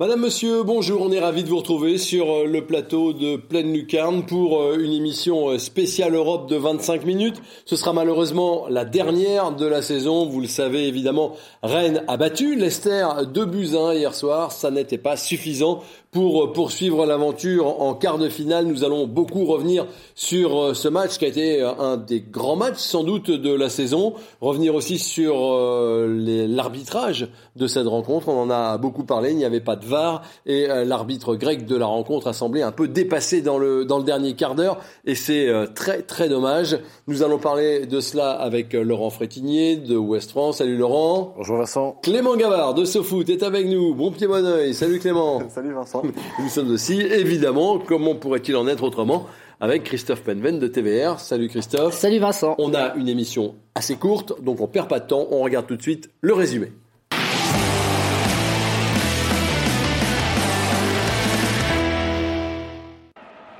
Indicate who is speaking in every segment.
Speaker 1: Madame, Monsieur, bonjour, on est ravi de vous retrouver sur euh, le plateau de Pleine Lucarne pour euh, une émission euh, spéciale Europe de 25 minutes. Ce sera malheureusement la dernière de la saison. Vous le savez évidemment, Rennes a battu Leicester de Buzyn hier soir. Ça n'était pas suffisant pour poursuivre l'aventure en quart de finale. Nous allons beaucoup revenir sur euh, ce match qui a été euh, un des grands matchs sans doute de la saison. Revenir aussi sur euh, l'arbitrage de cette rencontre. On en a beaucoup parlé. Il n'y avait pas de VAR et l'arbitre grec de la rencontre a semblé un peu dépassé dans le dans le dernier quart d'heure et c'est très très dommage. Nous allons parler de cela avec Laurent Frétinier de West France. Salut Laurent.
Speaker 2: Bonjour Vincent.
Speaker 1: Clément Gavard de SoFoot est avec nous. Bon pied bon oeil. Salut Clément.
Speaker 2: Salut Vincent.
Speaker 1: Nous sommes aussi, évidemment, comment pourrait-il en être autrement, avec Christophe Penven de TVR. Salut Christophe.
Speaker 3: Salut Vincent.
Speaker 1: On a une émission assez courte, donc on perd pas de temps. On regarde tout de suite le résumé.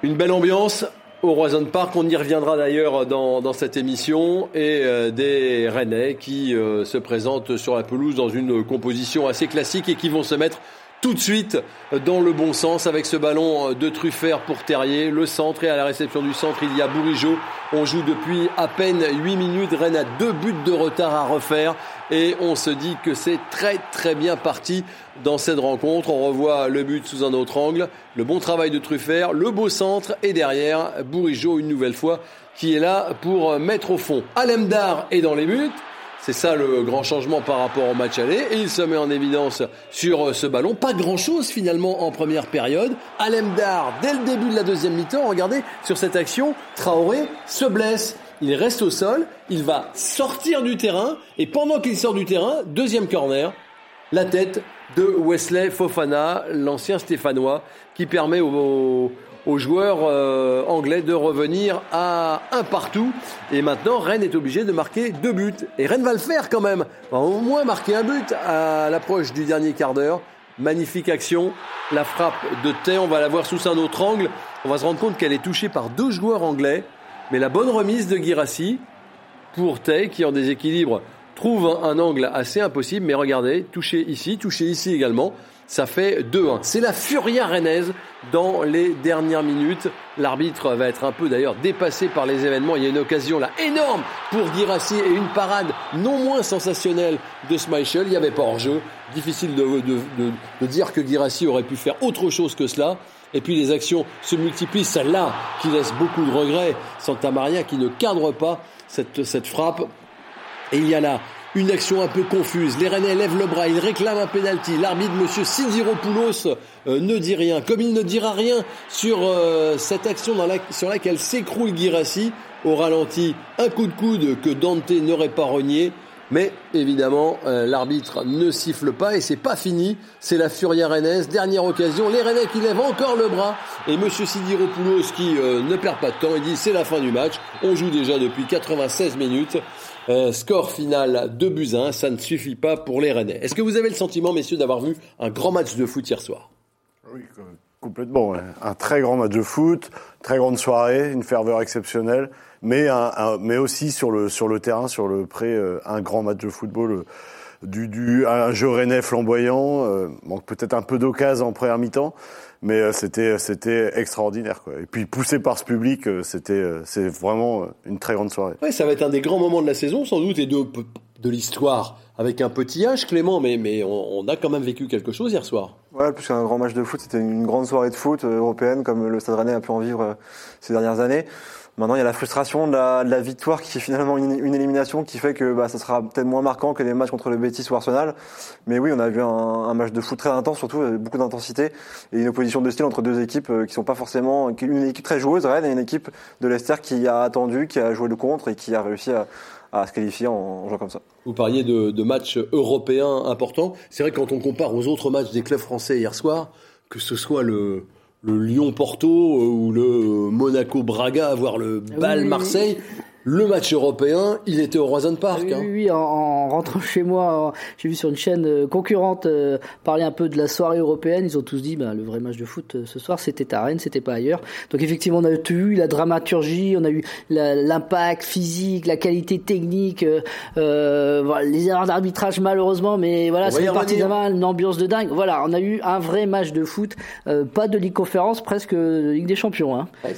Speaker 1: Une belle ambiance au Roison Park. On y reviendra d'ailleurs dans, cette émission. Et euh, des Rennais qui euh, se présentent sur la pelouse dans une composition assez classique et qui vont se mettre tout de suite dans le bon sens avec ce ballon de Truffert pour Terrier. Le centre et à la réception du centre, il y a Bourigeau. On joue depuis à peine 8 minutes. Rennes a deux buts de retard à refaire et on se dit que c'est très très bien parti dans cette rencontre. On revoit le but sous un autre angle. Le bon travail de Truffert, le beau centre et derrière Bourigeau une nouvelle fois qui est là pour mettre au fond. Alemdar est dans les buts. C'est ça le grand changement par rapport au match aller. Et il se met en évidence sur euh, ce ballon. Pas grand-chose finalement en première période. Alemdar, dès le début de la deuxième mi-temps, regardez sur cette action, Traoré se blesse. Il reste au sol, il va sortir du terrain et pendant qu'il sort du terrain, deuxième corner, la tête de Wesley Fofana, l'ancien Stéphanois, qui permet au, aux joueurs euh, anglais de revenir à un partout. Et maintenant, Rennes est obligé de marquer deux buts. Et Rennes va le faire quand même. Va au moins marquer un but à l'approche du dernier quart d'heure. Magnifique action. La frappe de Tay, on va la voir sous un autre angle. On va se rendre compte qu'elle est touchée par deux joueurs anglais. Mais la bonne remise de Girassi pour Tay, qui en déséquilibre trouve un angle assez impossible. Mais regardez, touché ici, touché ici également ça fait 2-1. C'est la furia rennaise dans les dernières minutes. L'arbitre va être un peu d'ailleurs dépassé par les événements. Il y a une occasion là énorme pour Girassi et une parade non moins sensationnelle de Schmeichel. Il n'y avait pas hors-jeu. Difficile de, de, dire que Girassi aurait pu faire autre chose que cela. Et puis les actions se multiplient. Celle-là qui laisse beaucoup de regrets. Santa Maria qui ne cadre pas cette, cette frappe. Et il y a là une action un peu confuse. Les Rennais lèvent le bras, ils réclament un penalty. L'arbitre, Monsieur Sidiropoulos, euh, ne dit rien. Comme il ne dira rien sur euh, cette action sur laquelle s'écroule Girassi, au ralenti, un coup de coude que Dante n'aurait pas renié. Mais évidemment, euh, l'arbitre ne siffle pas et c'est pas fini. C'est la Furia Rennes. Dernière occasion. Les Rennais qui lèvent encore le bras. Et Monsieur Sidiropoulos qui ne perd pas de temps. Il dit c'est la fin du match. On joue déjà depuis 96 minutes. Euh, score final de buts ça ne suffit pas pour les Rennais. Est-ce que vous avez le sentiment, messieurs, d'avoir vu un grand match de foot hier soir?
Speaker 2: Oui, complètement. Un très grand match de foot, très grande soirée, une ferveur exceptionnelle, mais, un, mais aussi sur le, sur le terrain, sur le pré, euh, un grand match de football. Euh, du, du, un jeu rennais flamboyant, manque peut-être un peu d'occasion en première mi-temps, mais euh, c'était c'était extraordinaire quoi. Et puis poussé par ce public, euh, c'était euh, c'est vraiment une très grande soirée.
Speaker 1: Ouais, ça va être un des grands moments de la saison sans doute et de de l'histoire avec un petit âge Clément, mais mais on, a quand même vécu quelque chose hier soir.
Speaker 4: Ouais, plus qu'un grand match de foot, c'était une grande soirée de foot européenne comme le Stade Rennais a pu en vivre ces dernières années. Maintenant, il y a la frustration de la, victoire qui est finalement une, élimination qui fait que bah, ça sera peut-être moins marquant que les matchs contre le Betis ou Arsenal. Mais oui, on a vu un, match de foot très intense, surtout beaucoup d'intensité et une opposition de style entre deux équipes euh, qui sont pas forcément une équipe très joueuse, Rennes, et une équipe de Leicester qui a attendu, qui a joué le contre et qui a réussi à, à se qualifier en, jouant comme ça.
Speaker 1: Vous parliez de, de matchs européens importants. C'est vrai que quand on compare aux autres matchs des clubs français hier soir, que ce soit le le Lyon-Porto ou le Monaco-Braga, voire le
Speaker 3: Ah oui,
Speaker 1: Bâle-Marseille. Le match européen, il était au Roison Park.
Speaker 3: Oui,
Speaker 1: hein.
Speaker 3: oui, en, en rentrant chez moi, en- j'ai vu sur une chaîne euh, concurrente euh, parler un peu de la soirée européenne. Ils ont tous dit, bah, le vrai match de foot euh, ce soir, c'était à Rennes, c'était pas ailleurs. Donc effectivement, on a eu la dramaturgie, on a eu l'impact physique, la qualité technique, euh, euh, voilà, les erreurs d'arbitrage malheureusement, mais voilà, c'est une partie d'un une ambiance de dingue. Voilà, on a eu un vrai match de foot, euh, pas de Ligue Conférence, presque de Ligue des Champions. Hein.
Speaker 4: Ce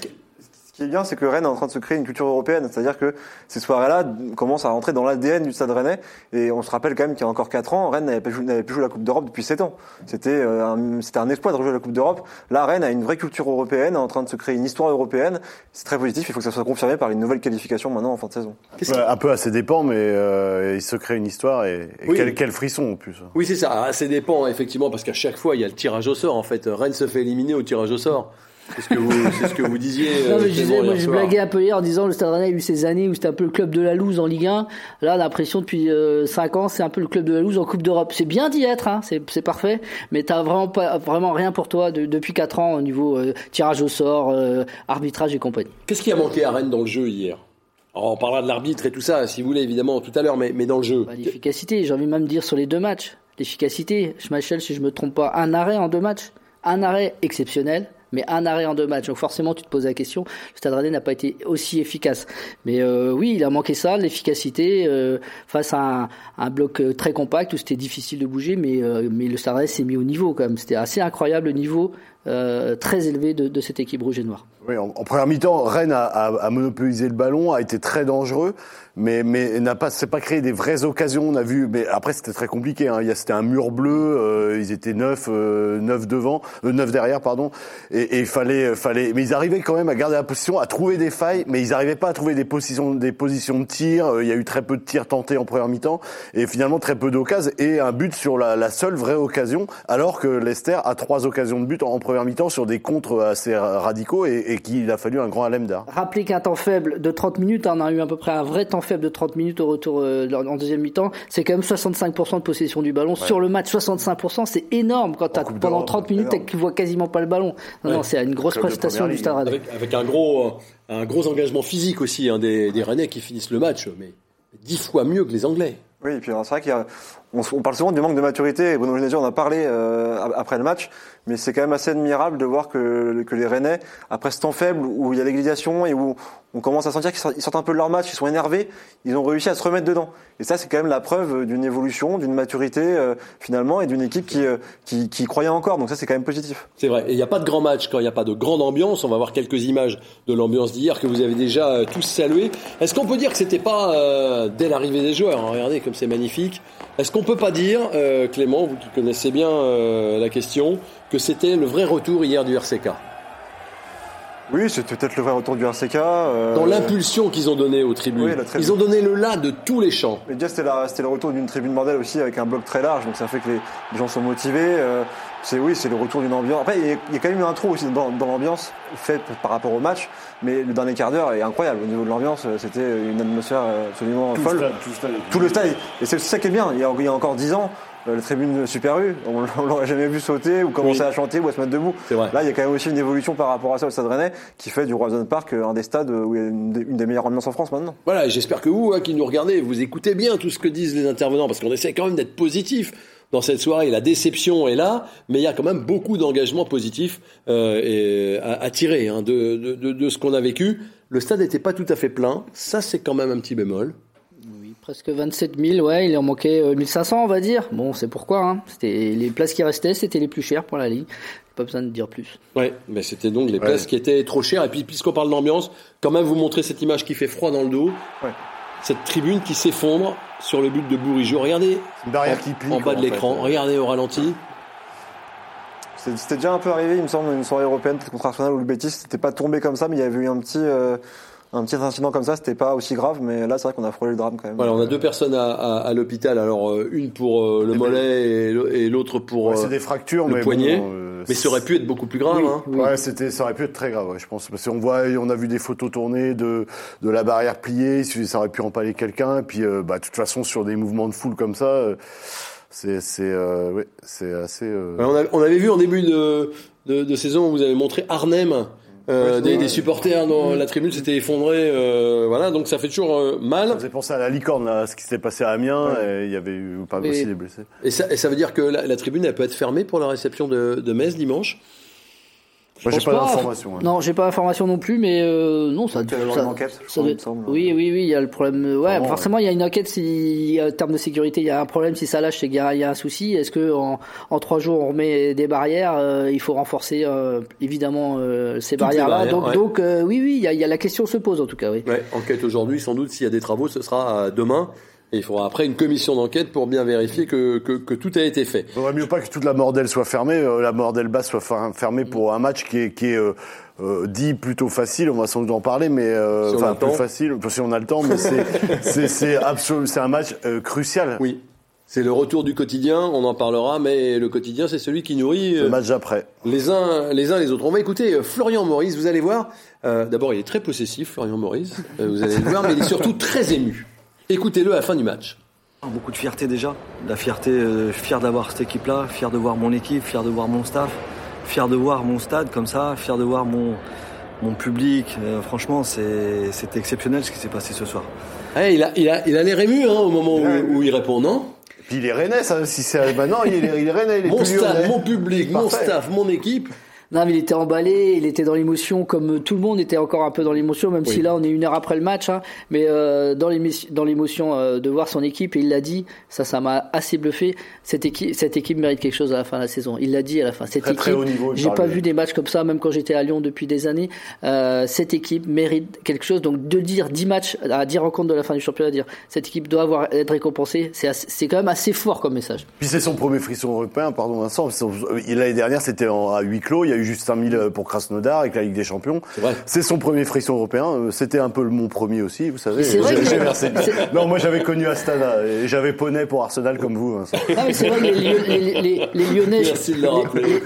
Speaker 4: qui est bien, c'est que Rennes est en train de se créer une culture européenne. C'est-à-dire que ces soirées-là commencent à rentrer dans l'ADN du Stade Rennais. Et on se rappelle quand même qu'il y a encore 4 ans, Rennes n'avait plus joué la Coupe d'Europe depuis 7 ans. C'était euh, un, c'était un exploit de rejouer la Coupe d'Europe. Là, Rennes a une vraie culture européenne, est en train de se créer une histoire européenne. C'est très positif. Il faut que ça soit confirmé par une nouvelle qualification maintenant en fin de saison.
Speaker 2: Un peu à ses dépens, mais euh, il se crée une histoire et, et
Speaker 1: Oui.
Speaker 2: quel, quel frisson en plus.
Speaker 1: Oui, c'est ça. Ah, Ça dépend, effectivement, parce qu'à chaque fois, il y a le tirage au sort. En fait, Rennes se fait éliminer au tirage au sort. C'est ce que vous, c'est ce que vous disiez.
Speaker 3: Non,
Speaker 1: euh,
Speaker 3: mais je disais, moi,
Speaker 1: soir.
Speaker 3: blagué un peu hier en disant le Stade Rennais a eu ces années où c'était un peu le club de la loose en Ligue 1. Là, on a l'impression depuis 5 ans, c'est un peu le club de la loose en Coupe d'Europe. C'est bien d'y être, hein, c'est, c'est parfait, mais t'as vraiment pas, vraiment rien pour toi de- depuis 4 ans au niveau euh, tirage au sort, euh, arbitrage et compagnie.
Speaker 1: Qu'est-ce qui a manqué à Rennes dans le jeu hier? Alors, On parlera de l'arbitre et tout ça, si vous voulez, évidemment, tout à l'heure, mais, mais dans le jeu.
Speaker 3: Bah, l'efficacité, j'ai envie même de dire sur les deux matchs. L'efficacité, Schmeichel, si je me trompe pas, un arrêt en deux matchs. Un arrêt exceptionnel, mais un arrêt en deux matchs. Donc forcément, tu te poses la question, le Stade Rennais n'a pas été aussi efficace. Mais euh, oui, il a manqué ça, l'efficacité, euh, face à un, bloc euh, très compact où c'était difficile de bouger, mais, mais le Stade Rennais s'est mis au niveau quand même. C'était assez incroyable le niveau euh, très élevé de, cette équipe rouge et noire.
Speaker 2: Oui, en, première mi-temps, Rennes a, monopolisé le ballon, a été très dangereux, mais, mais n'a pas, pas créé des vraies occasions. On a vu, mais après c'était très compliqué. Hein. C'était un mur bleu, euh, ils étaient neuf, euh, neuf devant, neuf derrière, pardon. Et, il fallait, fallait, mais ils arrivaient quand même à garder la position, à trouver des failles, mais ils n'arrivaient pas à trouver des positions, des positions de tir. Il y a eu très peu de tirs tentés en première mi-temps, et finalement très peu d'occasions et un but sur la, la seule vraie occasion, alors que Leicester a trois occasions de but en, en première mi-temps sur des contres assez radicaux et, et qu'il a fallu un grand Alemdar.
Speaker 3: Rappelez qu'un temps faible de 30 minutes, hein, on a eu à peu près un vrai temps faible de 30 minutes au retour euh, en deuxième mi-temps, c'est quand même 65% de possession du ballon sur le match. 65%, c'est énorme quand
Speaker 2: Coupe
Speaker 3: pendant
Speaker 2: d'Europe,
Speaker 3: 30 minutes tu vois quasiment pas le ballon. Non,
Speaker 1: Ouais.
Speaker 3: non, c'est une grosse prestation du Stade.
Speaker 1: Avec, avec un gros, un gros engagement physique aussi hein, des, des Rennais qui finissent le match, mais dix fois mieux que les Anglais.
Speaker 4: Oui, et puis c'est vrai qu'il y a, on, s- on parle souvent du manque de maturité. et Bruno Genesio en a parlé euh, après le match, mais c'est quand même assez admirable de voir que, que les Rennais, après ce temps faible où il y a l'égalisation et où on commence à sentir qu'ils sortent, un peu de leur match, ils sont énervés, ils ont réussi à se remettre dedans. Et ça, c'est quand même la preuve d'une évolution, d'une maturité euh, finalement, et d'une équipe qui, euh, qui, qui croyait encore. Donc ça, c'est quand même positif.
Speaker 1: C'est vrai. Et il n'y a pas de grand match quand il n'y a pas de grande ambiance. On va voir quelques images de l'ambiance d'hier que vous avez déjà euh, tous salué. Est-ce qu'on peut dire que c'était pas euh, dès l'arrivée des joueurs hein, Regardez c'est magnifique. Est-ce qu'on peut pas dire, euh, Clément, vous connaissez bien euh, la question, que c'était le vrai retour hier du RCK
Speaker 4: Oui, c'était peut-être le vrai retour du RCK. euh,
Speaker 1: Dans l'impulsion qu'ils ont donnée aux tribunes.
Speaker 4: Oui, la tribune.
Speaker 1: Ils ont donné le là de tous les champs.
Speaker 4: Mais déjà, c'était la- c'était le retour d'une tribune bordel aussi avec un bloc très large, donc ça fait que les, les gens sont motivés. euh, c'est oui, c'est le retour d'une ambiance. Après, il y, a, il y a quand même eu un trou aussi dans, dans l'ambiance fait par rapport au match, mais le dernier quart d'heure est incroyable au niveau de l'ambiance. euh, C'était une atmosphère euh, absolument
Speaker 2: Tout le
Speaker 4: folle.
Speaker 2: stade, tout le stade.
Speaker 4: Tout le stade. Et c'est ça qui est bien. Il y a, il y a encore dix ans, la tribune Super U, on, on l'aurait jamais vu sauter ou commencer
Speaker 1: Oui.
Speaker 4: à chanter ou à se mettre debout. Là, il y a quand même aussi une évolution par rapport à ça au Stade Rennais qui fait du Roison Park un des stades où il y a une des, une des meilleures ambiances en France maintenant.
Speaker 1: Voilà, j'espère que vous, hein, qui nous regardez, vous écoutez bien tout ce que disent les intervenants, parce qu'on essaie quand même d'être positif dans cette soirée. La déception est là, mais il y a quand même beaucoup d'engagements positifs euh, et, à, à tirer hein, de, de, de, de ce qu'on a vécu. Le stade n'était pas tout à fait plein, ça c'est quand même un petit bémol.
Speaker 3: Presque 27 000, ouais, il en manquait euh, 1500, on va dire. Bon, c'est pourquoi. Hein. C'était les places qui restaient, c'était les plus chères pour la ligue. Pas besoin de dire plus.
Speaker 1: Ouais, mais c'était donc les places qui étaient trop chères. Et puis puisqu'on parle d'ambiance, quand même vous montrer cette image qui fait froid dans le dos.
Speaker 4: Ouais.
Speaker 1: Cette tribune qui s'effondre sur le but de Bourigeau. Regardez
Speaker 2: Une barrière
Speaker 1: en,
Speaker 2: qui plie.
Speaker 1: en
Speaker 2: quoi,
Speaker 1: bas de l'écran. Regardez au ralenti.
Speaker 4: C'était déjà un peu arrivé, il me semble, une soirée européenne, peut-être contre Arsenal ou le Betis. C'était pas tombé comme ça, mais il y avait eu un petit, euh, un petit incident comme ça. C'était pas aussi grave, mais là, c'est vrai qu'on a frôlé le drame quand même.
Speaker 1: Voilà, on a deux personnes à, à, à l'hôpital. Alors euh, une pour euh, le mollet et l'au- et l'autre pour
Speaker 2: Ouais,
Speaker 1: euh,
Speaker 2: c'est des fractures,
Speaker 1: le
Speaker 2: mais
Speaker 1: poignet.
Speaker 2: bon, euh,
Speaker 1: mais ça aurait pu être beaucoup plus grave.
Speaker 3: Oui,
Speaker 1: hein.
Speaker 3: oui.
Speaker 2: Ouais, c'était, ça aurait pu être très grave, ouais, je pense, parce qu'on voit, on a vu des photos tournées de de la barrière pliée, ça aurait pu empaler quelqu'un, et puis, euh, bah, de toute façon, sur des mouvements de foule comme ça, euh, c'est, c'est, euh, ouais, c'est assez. euh,
Speaker 1: Ouais, on, a- on avait vu en début de, de, de saison où vous avez montré Arnhem. Euh, des, des, supporters dont la tribune s'était effondrée, euh, voilà, donc ça fait toujours euh, mal.
Speaker 2: Ça faisait penser à la licorne, là, ce qui s'est passé à Amiens, et il y avait eu pas aussi des blessés.
Speaker 1: Et ça, et ça veut dire que la, la, tribune, elle peut être fermée pour la réception de, de Metz dimanche?
Speaker 2: Moi, j'ai pas, d'informations. Hein.
Speaker 3: Non, j'ai pas d'informations non plus, mais euh, non, ça.
Speaker 4: Il y a une enquête, ça doit... semble.
Speaker 3: Oui, oui, oui, il y a le problème. Ouais, Vraiment, forcément, il y a une enquête. Si, en termes de sécurité, il y a un problème. Si ça lâche, c'est qu'il y, a un souci. Est-ce que en, en, trois jours, on remet des barrières euh, Il faut renforcer euh, évidemment euh, ces barrières-là.
Speaker 1: barrières,
Speaker 3: donc,
Speaker 1: ouais.
Speaker 3: donc euh, oui, oui, il y, a, il y, a, la question se pose en tout cas. Oui.
Speaker 1: Ouais, enquête aujourd'hui, sans doute. S'il y a des travaux, ce sera demain. Et il faudra après une commission d'enquête pour bien vérifier que, que, que, tout a été fait.
Speaker 2: Il vaudrait mieux pas que toute la mordelle soit fermée, euh, la mordelle basse soit fermée pour un match qui est, qui est euh, euh, dit plutôt facile. On va sans doute en parler, mais euh,
Speaker 1: si
Speaker 2: enfin plus facile, si on a le temps. Mais c'est un match euh, crucial.
Speaker 1: Oui. C'est le retour du quotidien, on en parlera, mais le quotidien, c'est celui qui nourrit
Speaker 2: le match d'après.
Speaker 1: Les uns, les uns les autres. On va écouter Florian Maurice. Vous allez voir. Euh, D'abord, il est très possessif, Florian Maurice. vous allez le voir, mais il est surtout très ému. Écoutez-le à la fin du match.
Speaker 5: Beaucoup de fierté déjà, la fierté, euh, fier d'avoir cette équipe-là, fier de voir mon équipe, fier de voir mon staff, fier de voir mon stade comme ça, fier de voir mon, mon public. Euh, franchement, c'est exceptionnel ce qui s'est passé ce soir.
Speaker 1: Hey, il, a, il, a, il a l'air ému hein, au moment où, où, il répond, non?
Speaker 2: Puis il est rennais, ça, si c'est maintenant, il est, il est rennais, il est
Speaker 1: Mon
Speaker 2: plus
Speaker 1: stade,
Speaker 2: lyonnais.
Speaker 1: mon public, mon staff, mon équipe.
Speaker 3: Non, mais il était emballé, il était dans l'émotion, comme tout le monde était encore un peu dans l'émotion, même
Speaker 1: Oui.
Speaker 3: si là on est une heure après le match. Hein, mais euh, dans l'émotion euh, de voir son équipe, et il l'a dit, ça, ça m'a assez bluffé. Cette équipe, cette équipe mérite quelque chose à la fin de la saison. Il l'a dit à la fin. Cette
Speaker 2: Très,
Speaker 3: équipe, j'ai pas vu des matchs comme ça, même quand j'étais à Lyon depuis des années. Euh, cette équipe mérite quelque chose. Donc de dire 10 matchs à 10 rencontres de la fin du championnat, dire cette équipe doit avoir être récompensée, c'est quand même assez fort comme message.
Speaker 2: Puis c'est son premier frisson européen, pardon Vincent. Euh, L'année dernière, c'était à huis clos. Il y a eu juste 5000 pour Krasnodar avec la Ligue des Champions. C'est son premier frisson européen. Euh, C'était un peu mon premier aussi, vous savez.
Speaker 3: C'est vrai que-
Speaker 2: j'ai versé-
Speaker 3: c'est-
Speaker 2: Non, moi j'avais connu Astana et j'avais poney pour Arsenal comme vous.
Speaker 3: Mais c'est vrai que les, Lyo- les, les, les Lyonnais,
Speaker 1: Merci de le rappeler.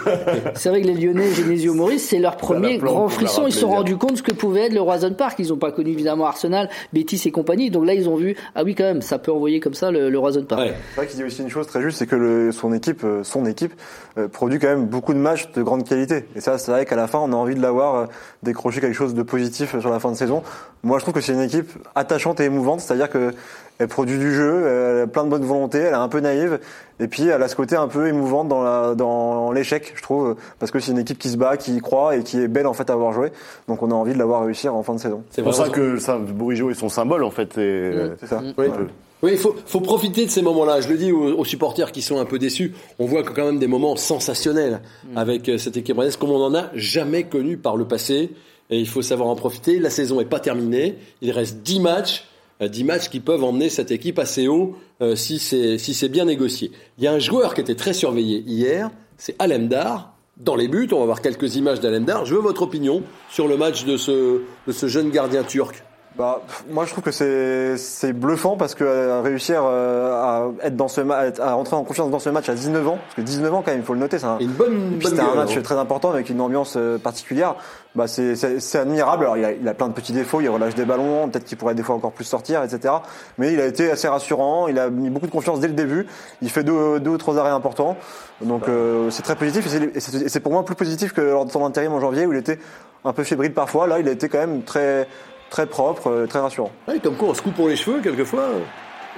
Speaker 3: c'est vrai que les Lyonnais, Genesio Maurice, c'est leur premier grand frisson. Ils se sont rendus compte ce que pouvait être le Roison Park. Ils n'ont pas connu évidemment Arsenal, Betis et compagnie. Donc là, ils ont vu, ah oui, quand même, ça peut envoyer comme ça le, le Roison Park.
Speaker 1: Ouais.
Speaker 4: C'est vrai qu'il dit aussi une chose très juste, c'est que le, son équipe, euh, son équipe euh, produit quand même beaucoup de matchs de grande qualité. Et ça, c'est vrai qu'à la fin, on a envie de l'avoir euh, décrocher quelque chose de positif euh, sur la fin de saison. Moi, je trouve que c'est une équipe attachante et émouvante, c'est-à-dire que elle produit du jeu, elle a plein de bonne volonté, elle est un peu naïve, et puis elle a ce côté un peu émouvante dans la, dans l'échec, je trouve, parce que c'est une équipe qui se bat, qui y croit et qui est belle en fait à avoir joué. Donc on a envie de la voir réussir en fin de saison.
Speaker 1: C'est
Speaker 2: pour ça que ça, Bourigeau est son symbole en fait. Et,
Speaker 4: C'est ça.
Speaker 1: Oui.
Speaker 2: un peu.
Speaker 1: Oui, il faut, faut profiter de ces moments-là. Je le dis aux, aux supporters qui sont un peu déçus. On voit quand même des moments sensationnels avec euh, cette équipe rennaise comme on n'en a jamais connu par le passé. Et il faut savoir en profiter. La saison est pas terminée. Il reste 10 matchs. euh, 10 matchs qui peuvent emmener cette équipe assez haut euh, si c'est si c'est bien négocié. Il y a un joueur qui était très surveillé hier, c'est Alemdar. Dans les buts, on va voir quelques images d'Alemdar. Je veux votre opinion sur le match de ce, de ce jeune gardien turc.
Speaker 4: Bah, moi je trouve que c'est c'est bluffant parce que euh, réussir euh, à être dans ce ma- à rentrer en confiance dans ce match à 19 ans, parce que 19 ans quand même, il faut le noter, c'est un,
Speaker 1: Et une bonne,
Speaker 4: et puis
Speaker 1: bonne
Speaker 4: c'était un match très important avec une ambiance euh, particulière. Bah c'est c'est c'est admirable. Alors il a, il a plein de petits défauts, il relâche des ballons, peut-être qu'il pourrait des fois encore plus sortir, etc. Mais il a été assez rassurant. Il a mis beaucoup de confiance dès le début. Il fait deux, deux ou trois arrêts importants. Donc euh, c'est très positif et c'est- et c'est et c'est pour moi plus positif que lors de son intérim en janvier où il était un peu fébrile parfois. Là il a été quand même très très propre, euh, très rassurant.
Speaker 1: Ouais, comme quoi on se coupe pour les cheveux quelquefois.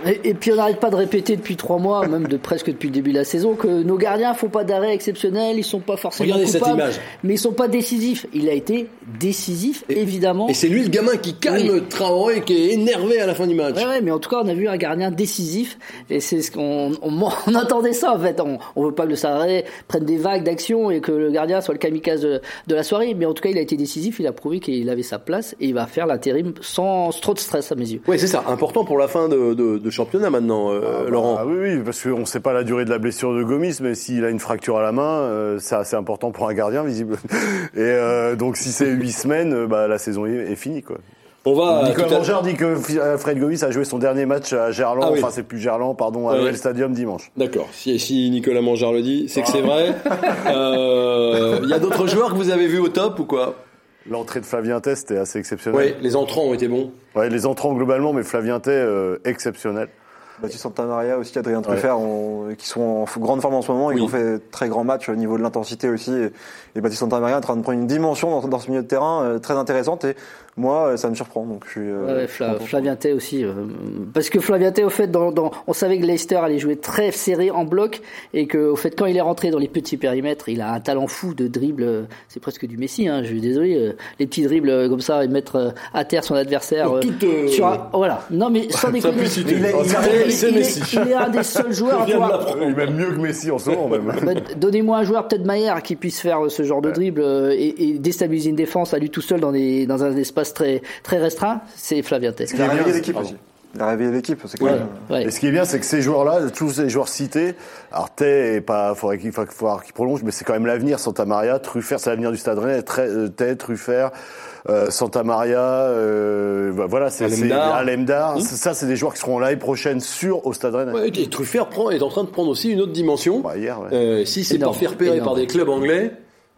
Speaker 3: Et, et puis on n'arrête pas de répéter depuis trois mois, même de presque depuis le début de la saison, que nos gardiens font pas d'arrêt exceptionnel, ils sont pas forcément
Speaker 1: Regardez cette image.
Speaker 3: mais ils sont pas décisifs. Il a été décisif, évidemment.
Speaker 1: Et c'est lui le gamin qui calme Traoré, qui est énervé à la fin du match.
Speaker 3: Ouais, ouais, mais en tout cas, on a vu un gardien décisif, et c'est ce qu'on on, on attendait ça en fait. On, on veut pas que le Sarré prenne des vagues d'action et que le gardien soit le kamikaze de, de la soirée, mais en tout cas, il a été décisif. Il a prouvé qu'il avait sa place et il va faire l'intérim sans trop de stress à mes yeux.
Speaker 1: Oui, c'est ça. Important pour la fin de, de, de championnat maintenant, euh, Laurent.
Speaker 2: Ah oui, oui, parce qu'on ne sait pas la durée de la blessure de Gomis, mais s'il a une fracture à la main, euh, c'est assez important pour un gardien, visible. Et euh, donc, si c'est huit semaines, bah, la saison est, est finie, quoi.
Speaker 1: On va.
Speaker 2: Nicolas Mangeur dit que Fred Gomis a joué son dernier match à Gerland,
Speaker 1: Ah oui.
Speaker 2: enfin c'est plus Gerland, pardon, à
Speaker 1: Ouais.
Speaker 2: l'OL Stadium dimanche.
Speaker 1: D'accord. Si, si Nicolas Mangard le dit, c'est que c'est vrai. Euh, Il y a d'autres joueurs que vous avez vus au top ou quoi?
Speaker 2: L'entrée de Flavien Test était assez exceptionnelle.
Speaker 1: Oui, les entrants ont été bons.
Speaker 2: Ouais, les entrants globalement, mais Flavien Tay, euh, exceptionnel.
Speaker 4: Baptiste Santamaria aussi, Adrien Truffert, qui sont en grande forme en ce moment. Ils ont fait très grand match au niveau de l'intensité aussi. Et, et Baptiste Santamaria est en train de prendre une dimension dans, dans ce milieu de terrain euh, très intéressante. Et moi, ça me surprend. Donc je suis.
Speaker 3: Euh, ouais, Flavien Tay aussi, euh, parce que Flavien Tay, au fait, dans, dans, on savait que Leicester allait jouer très serré en bloc et que, au fait, quand il est rentré dans les petits périmètres, il a un talent fou de dribble. Euh, c'est presque du Messi. Hein, je suis désolé, les petits dribbles comme ça et mettre à terre son adversaire.
Speaker 1: Toute,
Speaker 3: sur voilà. Non, mais sans déconner. Il, il, il, est un des seuls joueurs.
Speaker 2: Il est même mieux que Messi en ce moment. Même.
Speaker 3: Bah, donnez-moi un joueur peut-être Maillard qui puisse faire ce genre de dribble et, et déstabiliser une défense à lui tout seul dans, des, dans un espace très, très restreint, c'est Flavien Tess.
Speaker 4: Il a réveillé l'équipe c'est ouais,
Speaker 2: ouais. Et ce qui est bien, c'est que ces joueurs-là, tous ces joueurs cités, alors Tay est pas, faudrait qu'il faudrait qu'il prolonge, mais c'est quand même l'avenir. Santa Maria, Truffert, c'est l'avenir du Stade Rennais. Euh, Tay, Truffert, euh, Santa Maria, euh, voilà, c'est Alemdar. Mmh. Ça, c'est des joueurs qui seront l'année prochaine sûrs au Stade Rennais.
Speaker 1: Ouais, et Truffert prend, est en train de prendre aussi une autre dimension.
Speaker 2: Bah, hier,
Speaker 1: euh, si c'est pas fait repérer par des clubs anglais.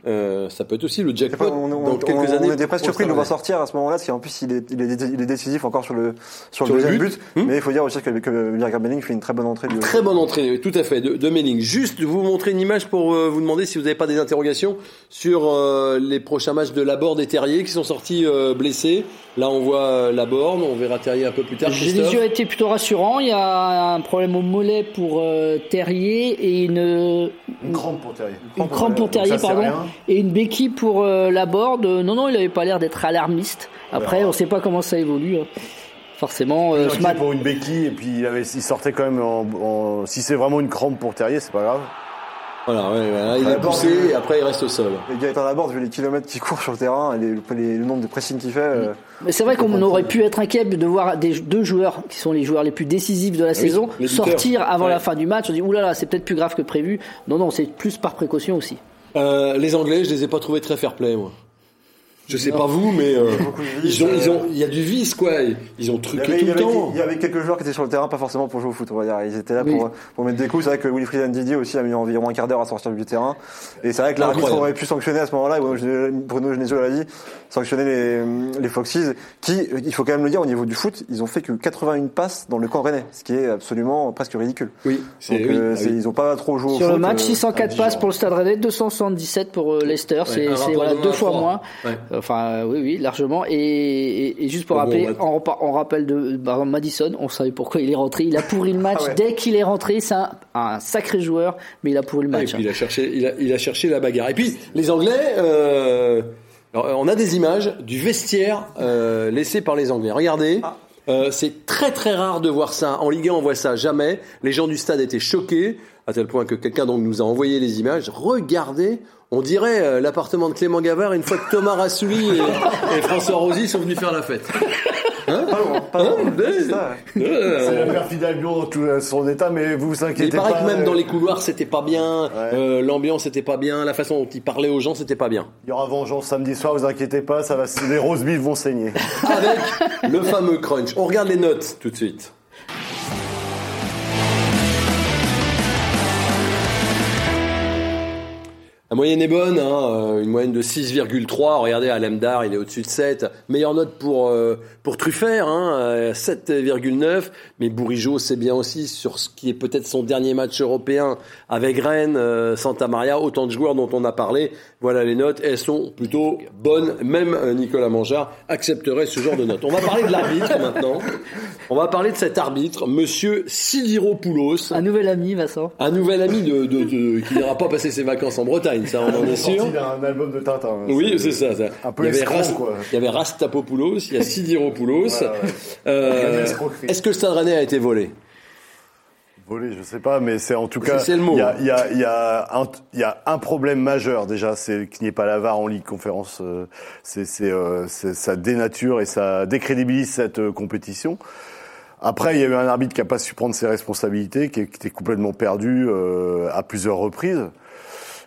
Speaker 1: Euh, ça peut être aussi le jackpot
Speaker 4: on,
Speaker 1: dans quelques années.
Speaker 4: On était presque surpris de le voir sortir à ce moment-là, parce qu'en plus il est, il est, il est décisif encore sur le sur, le deuxième but. Hmm mais il faut dire aussi que, que Birger Benning fait une très bonne entrée. Du...
Speaker 1: Très bonne entrée, tout à fait, de, de Melling. Juste vous montrer une image pour euh, vous demander si vous n'avez pas des interrogations sur euh, les prochains matchs de Laborde et Terrier qui sont sortis euh, blessés. Là, on voit Laborde, on verra Terrier un peu plus tard.
Speaker 3: Les yeux été plutôt rassurants. Il y a un problème au mollet pour Terrier et une
Speaker 2: une crampe pour Terrier.
Speaker 3: Une crampe pour Terrier, pardon, et une béquille pour euh, la board. Non, non, il avait pas l'air d'être alarmiste. Après, on sait pas comment ça évolue. Hein. Forcément,
Speaker 2: euh, ce pour une béquille et puis il, avait, il sortait quand même en, si c'est vraiment une crampe pour Terrier, c'est pas grave.
Speaker 1: Voilà, ouais, il est poussé et après il reste au sol.
Speaker 4: Et Gaëtan Laborde, vu les kilomètres qu'il court sur le terrain et les, le nombre de pressing qu'il fait. Euh,
Speaker 3: Mais c'est vrai qu'on aurait pu être inquiet de voir des, deux joueurs qui sont les joueurs les plus décisifs de la saison sortir avant la fin du match. On dit oulala, c'est peut-être plus grave que prévu. Non, non, c'est plus par précaution aussi.
Speaker 1: Euh, les Anglais, je les ai pas trouvés très fair-play, moi. Je sais pas vous, mais euh, ils ont, ils ont, il y a du vice quoi. Ils ont truqué tout le temps.
Speaker 4: Il y avait quelques joueurs qui étaient sur le terrain, pas forcément pour jouer au foot. On va dire. Ils étaient là pour, pour mettre des coups. C'est vrai que Wilfried Ndidi aussi a mis environ un quart d'heure à sortir du terrain. Et c'est vrai que l'arbitre aurait pu sanctionner à ce moment-là. Bruno Genesio l'a dit, sanctionner les, les Foxes, qui, il faut quand même le dire, au niveau du foot, ils ont fait que 81 passes dans le camp rennais, ce qui est absolument presque ridicule.
Speaker 1: Oui.
Speaker 4: Donc, euh, ah ils ont pas trop joué au
Speaker 3: sur foot. Sur le match, 604 euh, passes pour le Stade Rennais, 277 pour Leicester. C'est voilà, deux fois moins. Enfin, oui, oui largement. Et, et, juste pour rappeler, on, on, rappelle de bah, Madison, on savait pourquoi il est rentré. Il a pourri le match ah dès qu'il est rentré. C'est un, un, sacré joueur, mais il a pourri le match.
Speaker 1: et puis il a cherché, il a, il a, cherché la bagarre. Et puis les Anglais. Euh, alors, on a des images du vestiaire euh, laissé par les Anglais. Regardez. Ah. Euh, c'est très très rare de voir ça. En Ligue 1, on voit ça jamais. Les gens du stade étaient choqués, à tel point que quelqu'un donc nous a envoyé les images. Regardez, on dirait euh, l'appartement de Clément Gavard une fois que Thomas Rassouli et, François Rosy sont venus faire la fête.
Speaker 4: Hein pas loin, pas loin. Hein
Speaker 2: c'est la fidèle dans tout euh, son état, mais vous vous inquiétez
Speaker 1: pas.
Speaker 2: Il
Speaker 1: paraît que même dans les couloirs, c'était pas bien, euh, l'ambiance c'était pas bien, la façon dont il parlait aux gens, c'était pas bien.
Speaker 2: Il y aura vengeance samedi soir, vous inquiétez pas, ça va, les rose vont saigner.
Speaker 1: Avec le fameux crunch. On regarde les notes tout de suite. La moyenne est bonne, hein, euh, une moyenne de 6,3. Regardez, Alemdar, il est au-dessus de 7. Meilleure note pour euh, pour Truffert, hein, 7,9. Euh, Mais Bourigeau, c'est bien aussi sur ce qui est peut-être son dernier match européen avec Rennes, Santa Maria, autant de joueurs dont on a parlé. Voilà les notes, elles sont plutôt bonnes. Même Nicolas Mangeard accepterait ce genre de notes. On va parler de l'arbitre maintenant. On va parler de cet arbitre, Monsieur Sidiropoulos.
Speaker 3: Un nouvel ami, Vincent.
Speaker 1: Un nouvel ami de, de, de qui n'ira pas passer ses vacances en Bretagne ça on en est sûr.
Speaker 2: Il a un album de Tintin.
Speaker 1: Oui, c'est ça, ça.
Speaker 2: Un peu il y avait, Rast, quoi.
Speaker 1: il y avait Rastapopoulos, il y a Sidiropoulos. voilà, ouais. euh, Est-ce que le Stade Rennais a été volé?
Speaker 2: Volé, je sais pas, mais c'est en tout cas.
Speaker 1: C'est le mot.
Speaker 2: Il y a, il y a, il y a, un, il y a un problème majeur déjà, c'est qu'il n'y ait pas la VAR en Ligue Conférence. Euh, c'est, euh, ça dénature et ça décrédibilise cette compétition. Après, il y a eu un arbitre qui n'a pas su prendre ses responsabilités, qui était complètement perdu euh, à plusieurs reprises.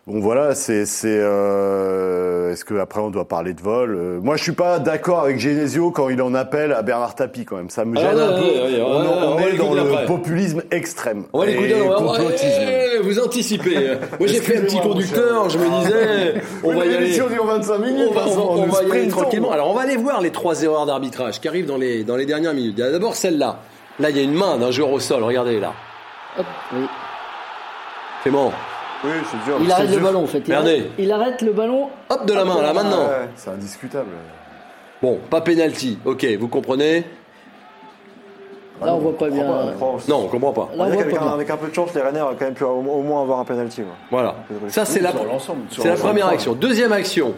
Speaker 2: Bon voilà, c'est c'est euh, est-ce que après on doit parler de vol euh, Moi je suis pas d'accord avec Genesio quand il en appelle à Bernard Tapie quand même. Ça me gêne ah, un peu. on, est dans le populisme extrême.
Speaker 1: On va l'écouter. Vous anticipez. Moi j'ai fait un petit conducteur. Je me disais, on va y aller.
Speaker 2: dure 25 minutes.
Speaker 1: On va, on, va y aller tranquillement. Alors on va aller voir les trois erreurs d'arbitrage qui arrivent dans les dans les dernières minutes. D'abord celle-là. Là, il y a une main d'un joueur au sol. Regardez là.
Speaker 3: Hop, oui.
Speaker 1: Clément.
Speaker 4: Oui, c'est dur.
Speaker 3: Il arrête le
Speaker 4: dur.
Speaker 3: ballon en fait. Il arrête, il arrête le ballon.
Speaker 1: Hop de la main là maintenant.
Speaker 4: Ouais,
Speaker 2: C'est indiscutable.
Speaker 1: Bon, pas penalty. Ok, vous comprenez
Speaker 3: Là on voit pas bien.
Speaker 4: On prend-
Speaker 1: Non, on comprend pas.
Speaker 3: Là
Speaker 4: On
Speaker 3: on pas
Speaker 4: un, avec un peu de chance, les Rennais auraient quand même pu au, au moins avoir un penalty. quoi.
Speaker 1: Voilà. Ça, c'est la, c'est première action. Deuxième action.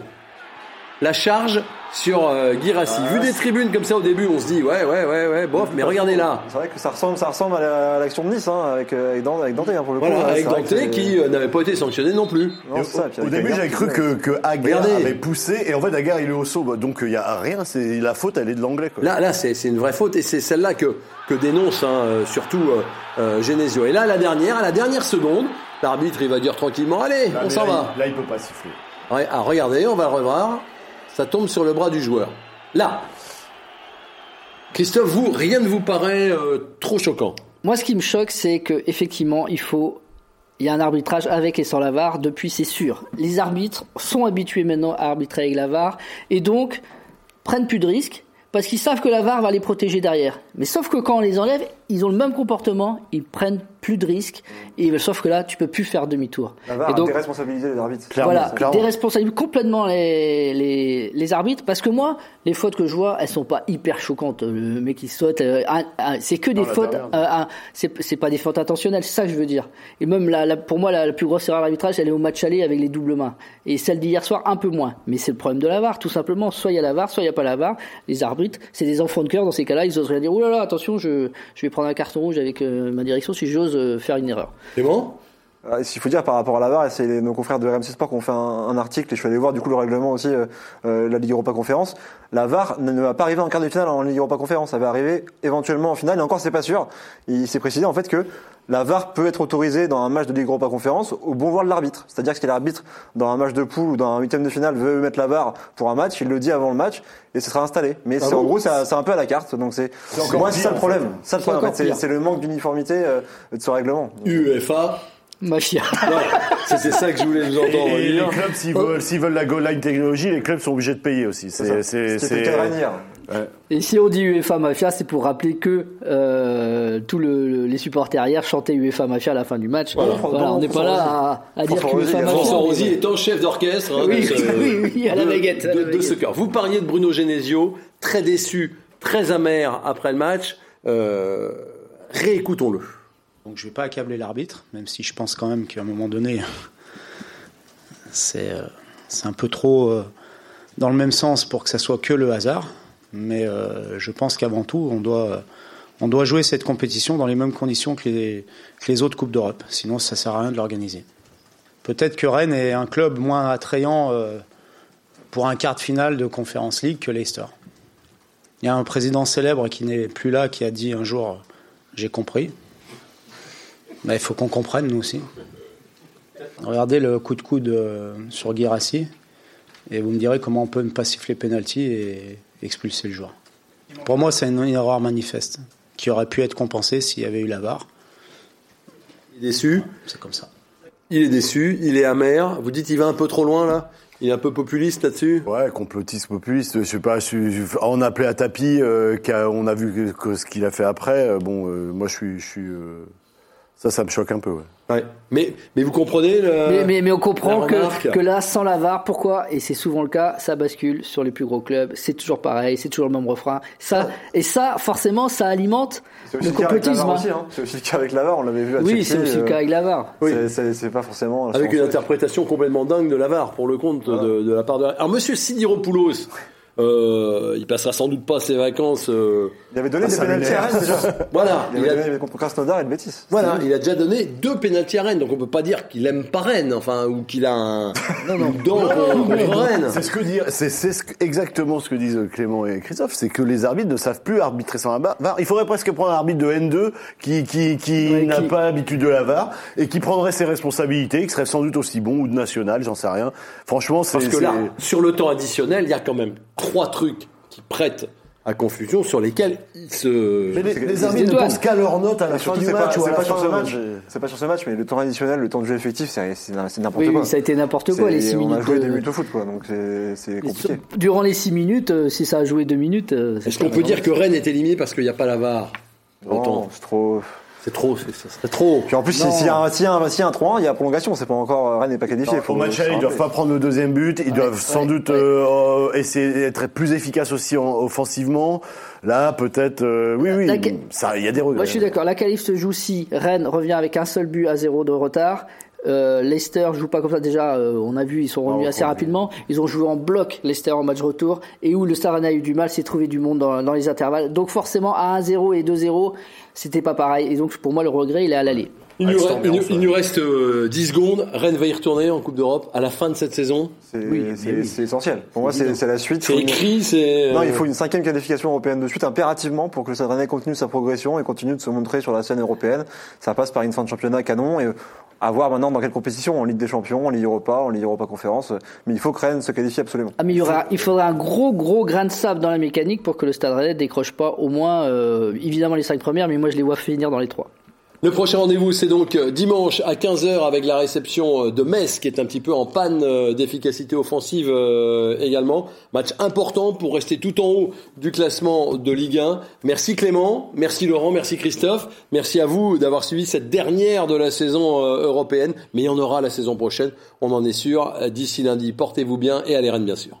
Speaker 1: La charge sur euh, Guirassi. Vu des tribunes comme ça au début, on se dit ouais, ouais, ouais, ouais, bof, mais regardez là.
Speaker 4: C'est vrai que ça ressemble, ça ressemble à la- à l'action de Nice, hein, avec, euh, avec Dante, avec Dante, hein, pour le coup.
Speaker 1: Voilà,
Speaker 4: Ouais,
Speaker 1: avec Dante qui euh, n'avait pas été sanctionné non plus.
Speaker 4: Non, ça,
Speaker 2: au- début, j'avais cru que, que Aguerd
Speaker 1: Regardez.
Speaker 2: avait poussé, et en fait, Aguerd, il est au saut, bah, donc il y a rien, c'est la faute, elle est de l'anglais. quoi.
Speaker 1: Là, là, c'est c'est une vraie faute et c'est celle-là que que dénonce hein, euh, surtout euh, euh, Genesio. Et là, la dernière, à la dernière seconde, l'arbitre il va dire tranquillement, allez,
Speaker 2: Là,
Speaker 1: on s'en va.
Speaker 2: il- Là, il peut pas siffler.
Speaker 1: Ouais, ah, regardez, on va le revoir. Ça tombe sur le bras du joueur. Là. Christophe, vous, rien ne vous paraît euh, trop choquant.
Speaker 3: Moi, ce qui me choque, c'est que effectivement, il faut. Il y a un arbitrage avec et sans la VAR, depuis c'est sûr. Les arbitres sont habitués maintenant à arbitrer avec la VAR et donc prennent plus de risques parce qu'ils savent que la VAR va les protéger derrière. Mais sauf que quand on les enlève, ils ont le même comportement, ils prennent plus de risques et sauf que là, tu peux plus faire demi-tour. Et donc,
Speaker 4: déresponsabilisé les arbitres.
Speaker 2: Clairement,
Speaker 3: voilà,
Speaker 2: clairement.
Speaker 3: déresponsabilise complètement les, les, les arbitres parce que moi, les fautes que je vois, elles sont pas hyper choquantes. Le mec qui saute, euh, c'est que des fautes, euh, c'est pas des fautes intentionnelles, c'est ça que je veux dire. Et même la, la- pour moi, la, la plus grosse erreur d'arbitrage, elle est au match aller avec les doubles mains. Et celle d'hier soir, un peu moins. Mais c'est le problème de la VAR, tout simplement. Soit il y a la VAR, soit il y a pas la VAR. Les arbitres, c'est des enfants de cœur dans ces cas-là, ils osent rien dire. Là là, attention, je, je vais prendre un carton rouge avec euh, ma direction si j'ose euh, faire une erreur.
Speaker 1: Clément
Speaker 4: Ah, Ce qu'il faut dire par rapport à la VAR, et c'est nos confrères de RMC Sport qui ont fait un, un article, et je suis allé voir du coup le règlement aussi, euh, euh, la Ligue Europa Conférence. La VAR ne, ne va pas arriver en quart de finale en Ligue Europa Conférence, ça va arriver éventuellement en finale, et encore c'est pas sûr. Il s'est précisé en fait que la VAR peut être autorisée dans un match de Ligue Europa Conférence au bon vouloir de l'arbitre. C'est-à-dire que si l'arbitre, dans un match de poule ou dans un huitième de finale, veut mettre la VAR pour un match, il le dit avant le match, et ce sera installé. Mais c'est en gros, c'est c'est un peu à la carte, donc c'est, moi c'est ça le problème. Ça le
Speaker 3: C'est
Speaker 4: problème, en
Speaker 3: encore
Speaker 4: fait, c'est c'est le manque d'uniformité euh, de ce règlement.
Speaker 1: UEFA.
Speaker 3: Mafia.
Speaker 1: C'était ça que je voulais vous entendre
Speaker 2: Et, et les clubs, s'ils veulent, s'ils veulent la goal line technologie, les clubs sont obligés de payer aussi. C'est,
Speaker 3: Et si on dit UEFA Mafia, c'est pour rappeler que euh, tous le, le- les supporters hier chantaient UEFA Mafia à la fin du match. Voilà, on n'est pas là à, à dire qu'UEFA
Speaker 4: Rosy,
Speaker 3: Mafia.
Speaker 1: François Rosy étant chef d'orchestre hein,
Speaker 3: Oui, oui, oui, à la
Speaker 1: de-
Speaker 3: baguette, à la
Speaker 1: de- de
Speaker 3: baguette.
Speaker 1: ce cœur. Vous parliez de Bruno Genesio, très déçu, très amer après le match. Euh, réécoutons-le.
Speaker 6: Donc je vais pas accabler l'arbitre, même si je pense quand même qu'à un moment donné, c'est euh, un peu trop euh, dans le même sens pour que ça soit que le hasard. Mais euh, je pense qu'avant tout, on doit, on doit jouer cette compétition dans les mêmes conditions que les, que les autres Coupes d'Europe. Sinon, ça sert à rien de l'organiser. Peut-être que Rennes est un club moins attrayant euh, pour un quart de finale de Conference League que Leicester. Il y a un président célèbre qui n'est plus là qui a dit un jour J'ai compris. Bah, il faut qu'on comprenne, nous aussi. Regardez le coup de coude euh, sur Guirassi, et vous me direz comment on peut ne pas siffler penalty et expulser le joueur. Pour moi, c'est une erreur manifeste qui aurait pu être compensée s'il y avait eu la VAR.
Speaker 1: Il est déçu.
Speaker 6: C'est comme ça.
Speaker 1: Il est déçu. Il est amer. Vous dites il va un peu trop loin là. Il est un peu populiste là-dessus.
Speaker 2: Ouais, complotiste populiste. Je sais pas. Je, je- on a appelé à tapis. euh, on a vu que, que ce qu'il a fait après. euh, bon, euh, moi, je suis, je suis. Ça, ça me choque un peu. Ouais.
Speaker 1: Ouais. Mais mais vous comprenez le.
Speaker 3: Mais, mais, mais on comprend
Speaker 1: la
Speaker 3: que, que là, sans la VAR, pourquoi? Et c'est souvent le cas, ça bascule sur les plus gros clubs. C'est toujours pareil, c'est toujours le même refrain. Ça, et ça, forcément, ça alimente le
Speaker 4: la
Speaker 3: complotisme.
Speaker 4: VAR
Speaker 3: hein.
Speaker 4: aussi, hein. C'est aussi le cas avec la VAR, on l'avait vu à
Speaker 3: Oui, c'est aussi le
Speaker 4: euh,
Speaker 3: cas avec la VAR.
Speaker 1: Oui.
Speaker 4: c'est- pas forcément.
Speaker 1: Avec une interprétation complètement dingue de l'avare pour le compte de, de la part de. Alors Monsieur Sidiropoulos, euh, il passera sans doute pas ses vacances. euh,
Speaker 4: Il avait donné
Speaker 2: Ah,
Speaker 4: des
Speaker 2: ça
Speaker 4: pénaltys à. Rennes déjà.
Speaker 1: Voilà.
Speaker 4: Il
Speaker 1: il
Speaker 4: avait
Speaker 1: a-
Speaker 4: donné contre Krasnodar et le Betis.
Speaker 1: Voilà, il a déjà donné deux pénaltys à Rennes, donc on peut pas dire qu'il aime pas Rennes, enfin, ou qu'il a un, contre contre Rennes.
Speaker 2: C'est ce que dire, c'est c'est ce que- exactement ce que disent Clément et Christophe, c'est que les arbitres ne savent plus arbitrer sans la VAR. VAR. Il faudrait presque prendre un arbitre de N2 qui qui qui
Speaker 3: Ouais,
Speaker 2: n'a
Speaker 3: qui-
Speaker 2: pas l'habitude de la VAR et qui prendrait ses responsabilités, qui serait sans doute aussi bon ou de national, j'en sais rien. Franchement, c'est
Speaker 1: Parce que là, sur le temps additionnel, il y a quand même trois trucs qui prêtent à confusion sur lesquels il se.
Speaker 2: Mais les, les arbitres ne pensent qu'à leur note à la fin du match
Speaker 4: c'est
Speaker 2: la
Speaker 4: pas sur ce match. C'est pas sur ce match, mais le temps additionnel, le temps de jeu effectif, c'est n'importe
Speaker 3: Oui,
Speaker 4: quoi.
Speaker 3: oui, ça a été n'importe quoi, les 6
Speaker 4: On
Speaker 3: minutes.
Speaker 4: a joué
Speaker 3: de-
Speaker 4: des minutes au foot, quoi, donc c'est compliqué.
Speaker 3: Durant les 6 minutes, euh, si ça a joué 2 minutes, euh,
Speaker 1: Est-ce qu'on peut dire que Rennes est éliminé parce qu'il n'y a pas la VAR
Speaker 4: Non, c'est trop.
Speaker 1: C'est trop, c'est- ça serait trop.
Speaker 4: Puis en plus, s'il y a un, s'il y a un, s'il y a un 3-1, il y a prolongation. C'est pas encore, Rennes n'est pas qualifié.
Speaker 2: Au match aller, ils doivent pas prendre le deuxième but. Ils doivent sans doute euh, essayer d'être plus efficaces aussi en- offensivement. Là, peut-être, euh, oui, oui,
Speaker 3: La-
Speaker 2: ça, il y a des regrets.
Speaker 3: Moi, je suis d'accord. La qualif se joue si Rennes revient avec un seul but à zéro de retard. Euh, Leicester joue pas comme ça déjà. euh, on a vu, ils sont revenus assez rapidement. Ils ont joué en bloc Leicester en match retour et où le Rennais a eu du mal, s'est trouvé du monde dans, dans les intervalles. Donc forcément à 1-0 et 2-0, c'était pas pareil. Et donc pour moi le regret, il est à l'aller.
Speaker 1: Il nous, reste, il nous- il reste euh, 10 secondes. Rennes va y retourner en Coupe d'Europe à la fin de cette saison.
Speaker 4: C'est
Speaker 3: Oui,
Speaker 4: essentiel. Pour moi, c'est la suite.
Speaker 1: C'est
Speaker 4: Faut une-
Speaker 1: écrit, c'est.
Speaker 4: Non,
Speaker 1: euh,
Speaker 4: il faut une cinquième qualification européenne de suite impérativement pour que le Stade Rennais continue sa progression et continue de se montrer sur la scène européenne. Ça passe par une fin de championnat canon et à voir maintenant dans quelle compétition, en Ligue des Champions, en Ligue Europa, en Ligue Europa Conférence. Mais il faut que Rennes se qualifie absolument.
Speaker 3: Ah, mais il, y aura, il faudra un gros gros grain de sable dans la mécanique pour que le Stade Rennais décroche pas au moins euh, évidemment les cinq premières, mais moi je les vois finir dans les trois.
Speaker 1: Le prochain rendez-vous, c'est donc euh, dimanche à 15h avec la réception euh, de Metz, qui est un petit peu en panne euh, d'efficacité offensive également. Match important pour rester tout en haut du classement de Ligue 1. Merci Clément, merci Laurent, merci Christophe. Merci à vous d'avoir suivi cette dernière de la saison européenne. Mais il y en aura la saison prochaine, on en est sûr. D'ici lundi, portez-vous bien et allez Rennes bien sûr.